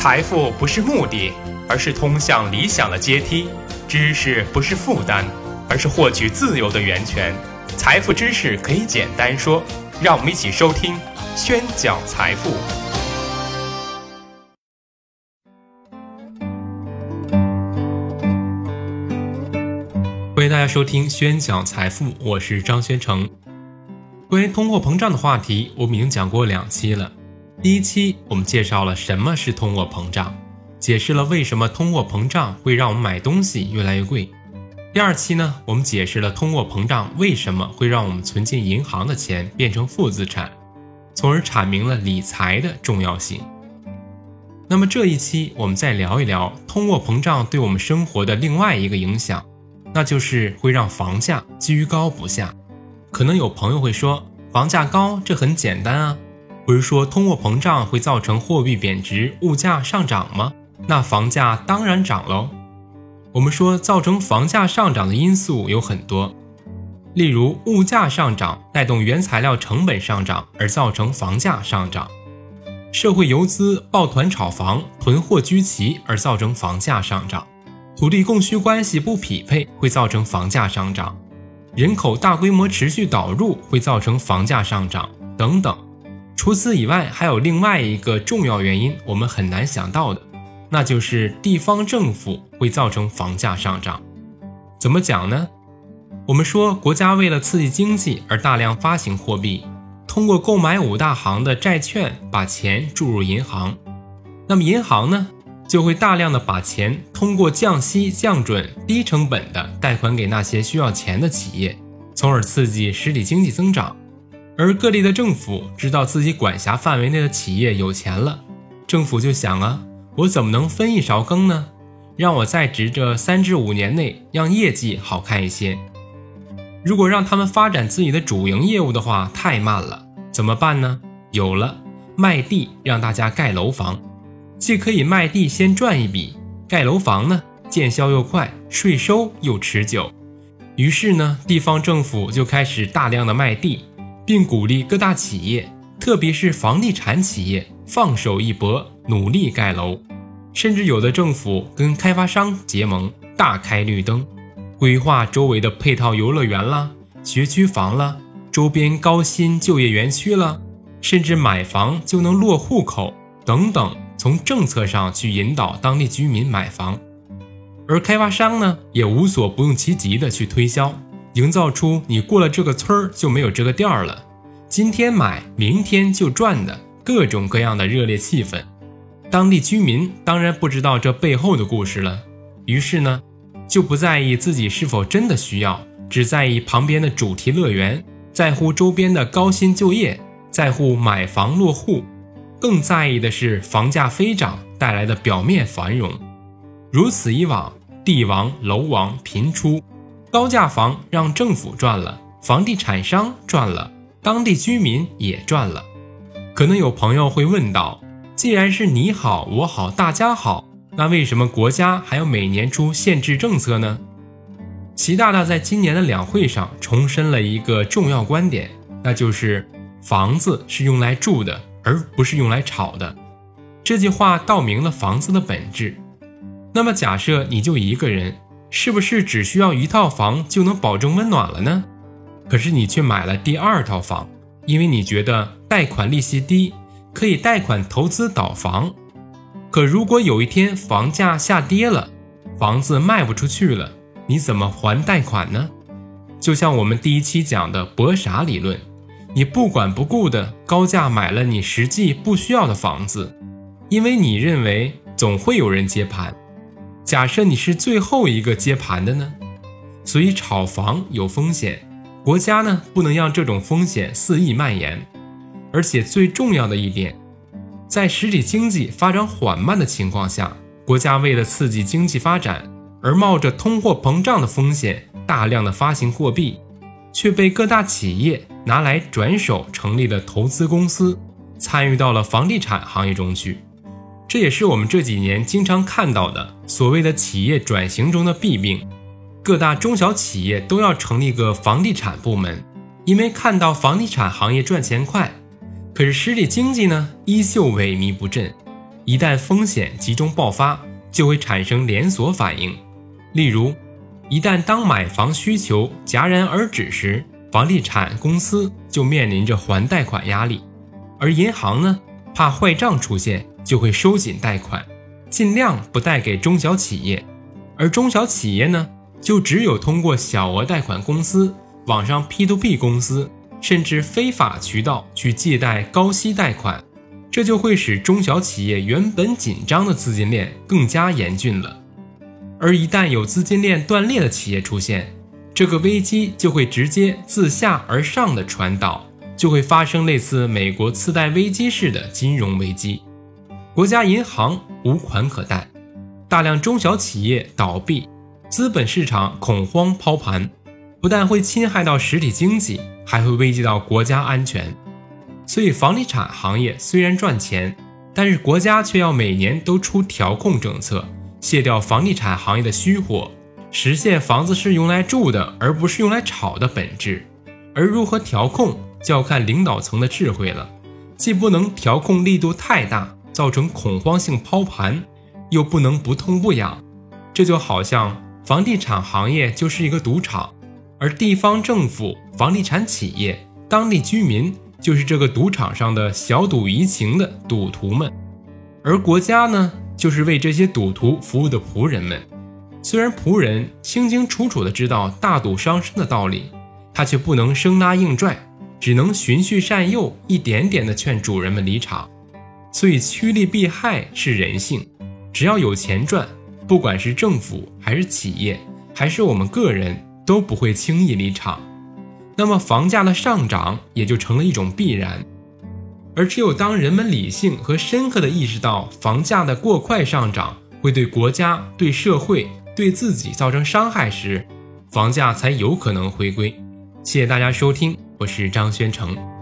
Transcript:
财富不是目的，而是通向理想的阶梯；知识不是负担，而是获取自由的源泉。财富知识可以简单说，让我们一起收听《宣讲财富》。欢迎大家收听《宣讲财富》，我是张宣成。关于通货膨胀的话题，我们已经讲过两期了。第一期我们介绍了什么是通货膨胀，解释了为什么通货膨胀会让我们买东西越来越贵。第二期呢，我们解释了通货膨胀为什么会让我们存进银行的钱变成负资产，从而阐明了理财的重要性。那么这一期我们再聊一聊通货膨胀对我们生活的另外一个影响，那就是会让房价居高不下。可能有朋友会说，房价高这很简单啊。不是说通货膨胀会造成货币贬值、物价上涨吗？那房价当然涨喽。我们说造成房价上涨的因素有很多，例如物价上涨带动原材料成本上涨而造成房价上涨；社会游资抱团炒房、囤货居奇而造成房价上涨；土地供需关系不匹配会造成房价上涨；人口大规模持续导入会造成房价上涨等等。除此以外，还有另外一个重要原因，我们很难想到的，那就是地方政府会造成房价上涨。怎么讲呢？我们说，国家为了刺激经济而大量发行货币，通过购买五大行的债券把钱注入银行，那么银行呢，就会大量的把钱通过降息、降准、低成本的贷款给那些需要钱的企业，从而刺激实体经济增长。而各地的政府知道自己管辖范围内的企业有钱了，政府就想啊，我怎么能分一勺羹呢？让我在职这三至五年内让业绩好看一些。如果让他们发展自己的主营业务的话，太慢了，怎么办呢？有了，卖地让大家盖楼房，既可以卖地先赚一笔，盖楼房呢见效又快，税收又持久。于是呢，地方政府就开始大量的卖地。并鼓励各大企业，特别是房地产企业放手一搏，努力盖楼。甚至有的政府跟开发商结盟，大开绿灯，规划周围的配套游乐园啦、学区房啦、周边高新就业园区啦，甚至买房就能落户口等等，从政策上去引导当地居民买房。而开发商呢，也无所不用其极的去推销。营造出你过了这个村儿就没有这个店儿了，今天买明天就赚的各种各样的热烈气氛。当地居民当然不知道这背后的故事了，于是呢，就不在意自己是否真的需要，只在意旁边的主题乐园，在乎周边的高薪就业，在乎买房落户，更在意的是房价飞涨带来的表面繁荣。如此以往，地王楼王频出。高价房让政府赚了，房地产商赚了，当地居民也赚了。可能有朋友会问到：既然是你好我好大家好，那为什么国家还要每年出限制政策呢？习大大在今年的两会上重申了一个重要观点，那就是房子是用来住的，而不是用来炒的。这句话道明了房子的本质。那么假设你就一个人。是不是只需要一套房就能保证温暖了呢？可是你却买了第二套房，因为你觉得贷款利息低，可以贷款投资倒房。可如果有一天房价下跌了，房子卖不出去了，你怎么还贷款呢？就像我们第一期讲的博傻理论，你不管不顾的高价买了你实际不需要的房子，因为你认为总会有人接盘。假设你是最后一个接盘的呢，所以炒房有风险，国家呢不能让这种风险肆意蔓延。而且最重要的一点，在实体经济发展缓慢的情况下，国家为了刺激经济发展而冒着通货膨胀的风险，大量的发行货币，却被各大企业拿来转手成立了投资公司，参与到了房地产行业中去。这也是我们这几年经常看到的所谓的企业转型中的弊病，各大中小企业都要成立个房地产部门，因为看到房地产行业赚钱快，可是实体经济呢依旧萎靡不振，一旦风险集中爆发，就会产生连锁反应。例如，一旦当买房需求戛然而止时，房地产公司就面临着还贷款压力，而银行呢，怕坏账出现，就会收紧贷款，尽量不贷给中小企业。而中小企业呢，就只有通过小额贷款公司、网上 P2P 公司，甚至非法渠道去借贷高息贷款，这就会使中小企业原本紧张的资金链更加严峻了。而一旦有资金链断裂的企业出现，这个危机就会直接自下而上的传导，就会发生类似美国次贷危机式的金融危机，国家银行无款可贷。大量中小企业倒闭，资本市场恐慌抛盘，不但会侵害到实体经济，还会危及到国家安全。所以，房地产行业虽然赚钱，但是国家却要每年都出调控政策，卸掉房地产行业的虚火，实现房子是用来住的，而不是用来炒的本质。而如何调控，就要看领导层的智慧了，既不能调控力度太大，造成恐慌性抛盘。又不能不痛不痒，这就好像房地产行业就是一个赌场，而地方政府、房地产企业、当地居民就是这个赌场上的小赌怡情的赌徒们，而国家呢，就是为这些赌徒服务的仆人们。虽然仆人清清楚楚地知道大赌伤身的道理，他却不能生拉硬拽，只能循序善诱，一点点地劝主人们离场。所以趋利避害是人性。只要有钱赚，不管是政府还是企业，还是我们个人，都不会轻易离场。那么房价的上涨也就成了一种必然。而只有当人们理性和深刻的意识到房价的过快上涨会对国家、对社会、对自己造成伤害时，房价才有可能回归。谢谢大家收听，我是张宣成。